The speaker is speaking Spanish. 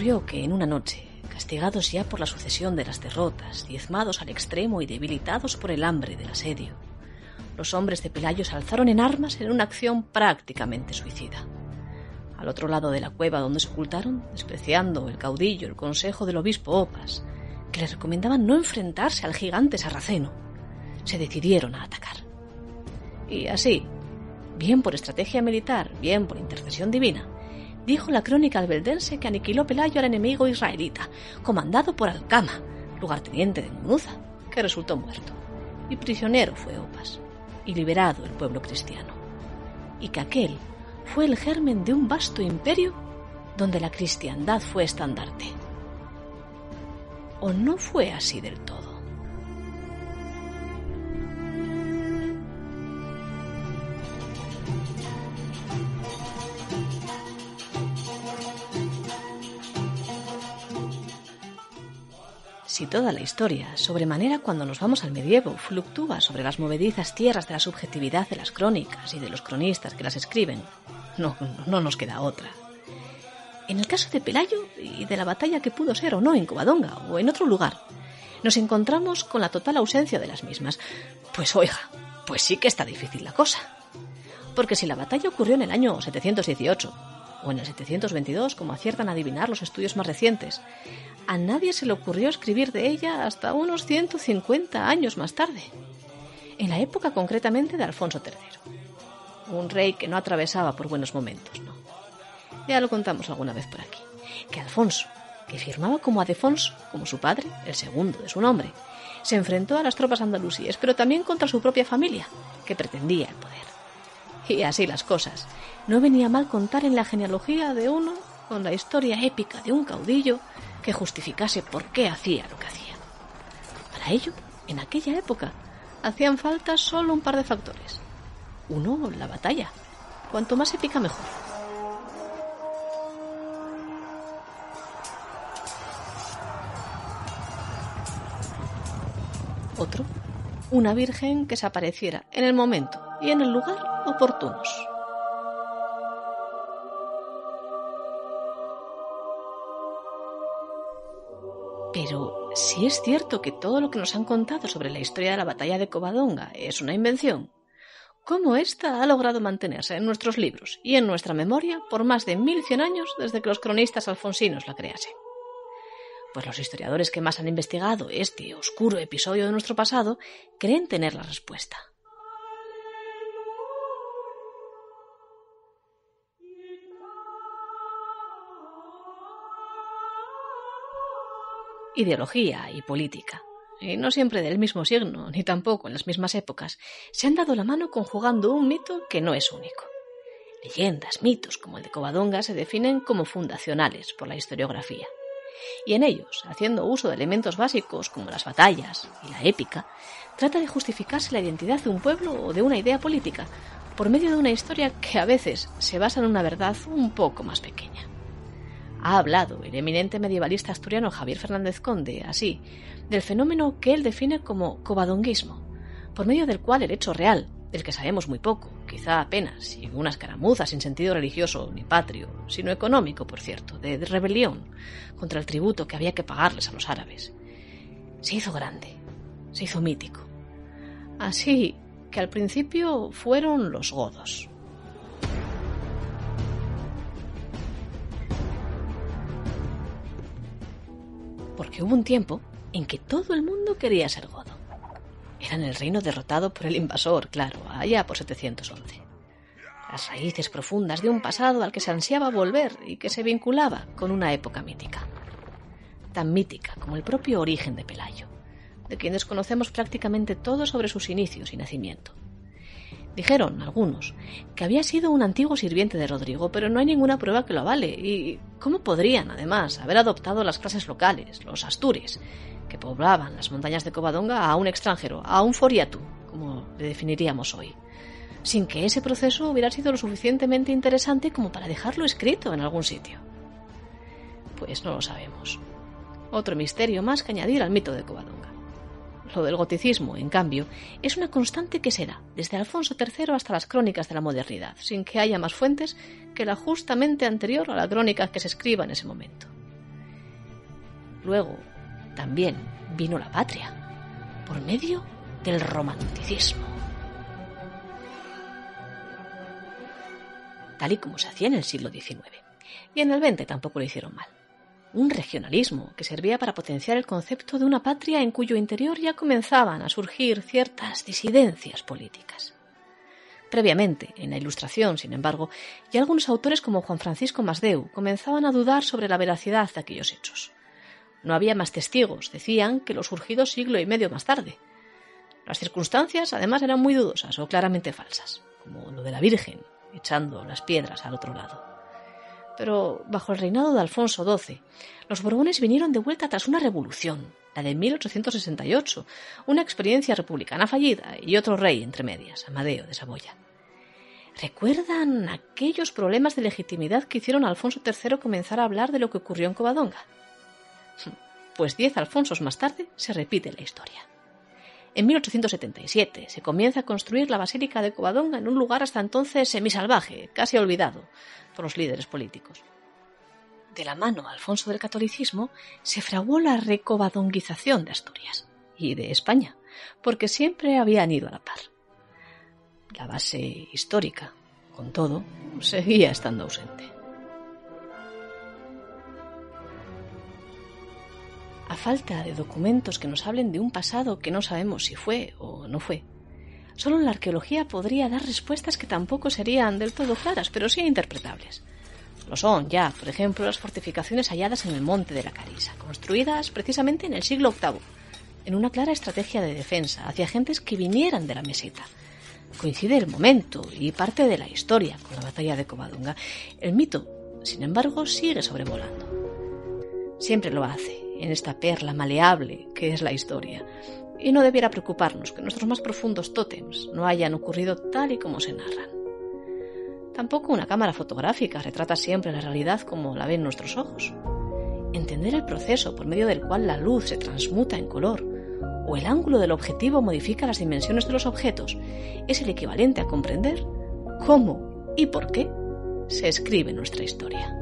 que en una noche, castigados ya por la sucesión de las derrotas, diezmados al extremo y debilitados por el hambre del asedio, los hombres de Pelayo se alzaron en armas en una acción prácticamente suicida. Al otro lado de la cueva donde se ocultaron, despreciando el caudillo el consejo del obispo Opas, que les recomendaban no enfrentarse al gigante sarraceno, se decidieron a atacar. Y así, bien por estrategia militar, bien por intercesión divina, dijo la crónica albeldense que aniquiló Pelayo al enemigo israelita, comandado por Alcama, lugarteniente de Munuza, que resultó muerto. Y prisionero fue Opas, y liberado el pueblo cristiano. Y que aquel fue el germen de un vasto imperio donde la cristiandad fue estandarte. ¿O no fue así del todo? Si toda la historia, sobremanera cuando nos vamos al medievo, fluctúa sobre las movedizas tierras de la subjetividad de las crónicas y de los cronistas que las escriben, no, no nos queda otra. En el caso de Pelayo y de la batalla que pudo ser o no en Covadonga o en otro lugar, nos encontramos con la total ausencia de las mismas. Pues oiga, pues sí que está difícil la cosa. Porque si la batalla ocurrió en el año 718 o en el 722, como aciertan a adivinar los estudios más recientes, a nadie se le ocurrió escribir de ella hasta unos 150 años más tarde, en la época concretamente de Alfonso III, un rey que no atravesaba por buenos momentos, ¿no? Ya lo contamos alguna vez por aquí, que Alfonso, que firmaba como Adefonso, como su padre, el segundo de su nombre, se enfrentó a las tropas andalusíes, pero también contra su propia familia, que pretendía el poder. Y así las cosas. No venía mal contar en la genealogía de uno con la historia épica de un caudillo que justificase por qué hacía lo que hacía. Para ello, en aquella época, hacían falta solo un par de factores. Uno, la batalla. Cuanto más épica, mejor. Otro, una virgen que se apareciera en el momento y en el lugar Pero si es cierto que todo lo que nos han contado sobre la historia de la batalla de Covadonga es una invención, ¿cómo ésta ha logrado mantenerse en nuestros libros y en nuestra memoria por más de 1100 años desde que los cronistas alfonsinos la creasen? Pues los historiadores que más han investigado este oscuro episodio de nuestro pasado creen tener la respuesta. Ideología y política, y no siempre del mismo signo, ni tampoco en las mismas épocas, se han dado la mano conjugando un mito que no es único. Leyendas, mitos como el de Covadonga se definen como fundacionales por la historiografía. Y en ellos, haciendo uso de elementos básicos como las batallas y la épica, trata de justificarse la identidad de un pueblo o de una idea política por medio de una historia que a veces se basa en una verdad un poco más pequeña ha hablado el eminente medievalista asturiano Javier Fernández Conde, así, del fenómeno que él define como covadonguismo, por medio del cual el hecho real, del que sabemos muy poco, quizá apenas, y una escaramuza sin sentido religioso ni patrio, sino económico, por cierto, de rebelión contra el tributo que había que pagarles a los árabes, se hizo grande, se hizo mítico. Así que al principio fueron los godos, porque hubo un tiempo en que todo el mundo quería ser godo. Eran el reino derrotado por el invasor, claro, allá por 711. Las raíces profundas de un pasado al que se ansiaba volver y que se vinculaba con una época mítica. Tan mítica como el propio origen de Pelayo, de quien desconocemos prácticamente todo sobre sus inicios y nacimiento. Dijeron algunos que había sido un antiguo sirviente de Rodrigo, pero no hay ninguna prueba que lo avale. ¿Y cómo podrían, además, haber adoptado las clases locales, los astures, que poblaban las montañas de Covadonga a un extranjero, a un foriatu, como le definiríamos hoy, sin que ese proceso hubiera sido lo suficientemente interesante como para dejarlo escrito en algún sitio? Pues no lo sabemos. Otro misterio más que añadir al mito de Covadonga. Lo del goticismo, en cambio, es una constante que será, desde Alfonso III hasta las crónicas de la modernidad, sin que haya más fuentes que la justamente anterior a la crónica que se escriba en ese momento. Luego, también vino la patria, por medio del romanticismo. Tal y como se hacía en el siglo XIX. Y en el XX tampoco lo hicieron mal. Un regionalismo que servía para potenciar el concepto de una patria en cuyo interior ya comenzaban a surgir ciertas disidencias políticas. Previamente, en la Ilustración, sin embargo, y algunos autores como Juan Francisco Masdeu comenzaban a dudar sobre la veracidad de aquellos hechos. No había más testigos, decían, que los surgidos siglo y medio más tarde. Las circunstancias, además, eran muy dudosas o claramente falsas, como lo de la Virgen, echando las piedras al otro lado. Pero bajo el reinado de Alfonso XII, los Borbones vinieron de vuelta tras una revolución, la de 1868, una experiencia republicana fallida y otro rey entre medias, Amadeo de Saboya. ¿Recuerdan aquellos problemas de legitimidad que hicieron a Alfonso III comenzar a hablar de lo que ocurrió en Covadonga? Pues diez Alfonsos más tarde se repite la historia. En 1877 se comienza a construir la Basílica de Covadonga en un lugar hasta entonces semisalvaje, casi olvidado por los líderes políticos. De la mano Alfonso del catolicismo se fraguó la recovadonguización de Asturias y de España, porque siempre habían ido a la par. La base histórica, con todo, seguía estando ausente. A falta de documentos que nos hablen de un pasado que no sabemos si fue o no fue. Solo la arqueología podría dar respuestas que tampoco serían del todo claras, pero sí interpretables. Lo son ya, por ejemplo, las fortificaciones halladas en el monte de la Carisa, construidas precisamente en el siglo VIII, en una clara estrategia de defensa hacia agentes que vinieran de la meseta. Coincide el momento y parte de la historia con la batalla de Covadonga. El mito, sin embargo, sigue sobrevolando. Siempre lo hace, en esta perla maleable que es la historia. Y no debiera preocuparnos que nuestros más profundos tótems no hayan ocurrido tal y como se narran. Tampoco una cámara fotográfica retrata siempre la realidad como la ven nuestros ojos. Entender el proceso por medio del cual la luz se transmuta en color o el ángulo del objetivo modifica las dimensiones de los objetos es el equivalente a comprender cómo y por qué se escribe nuestra historia.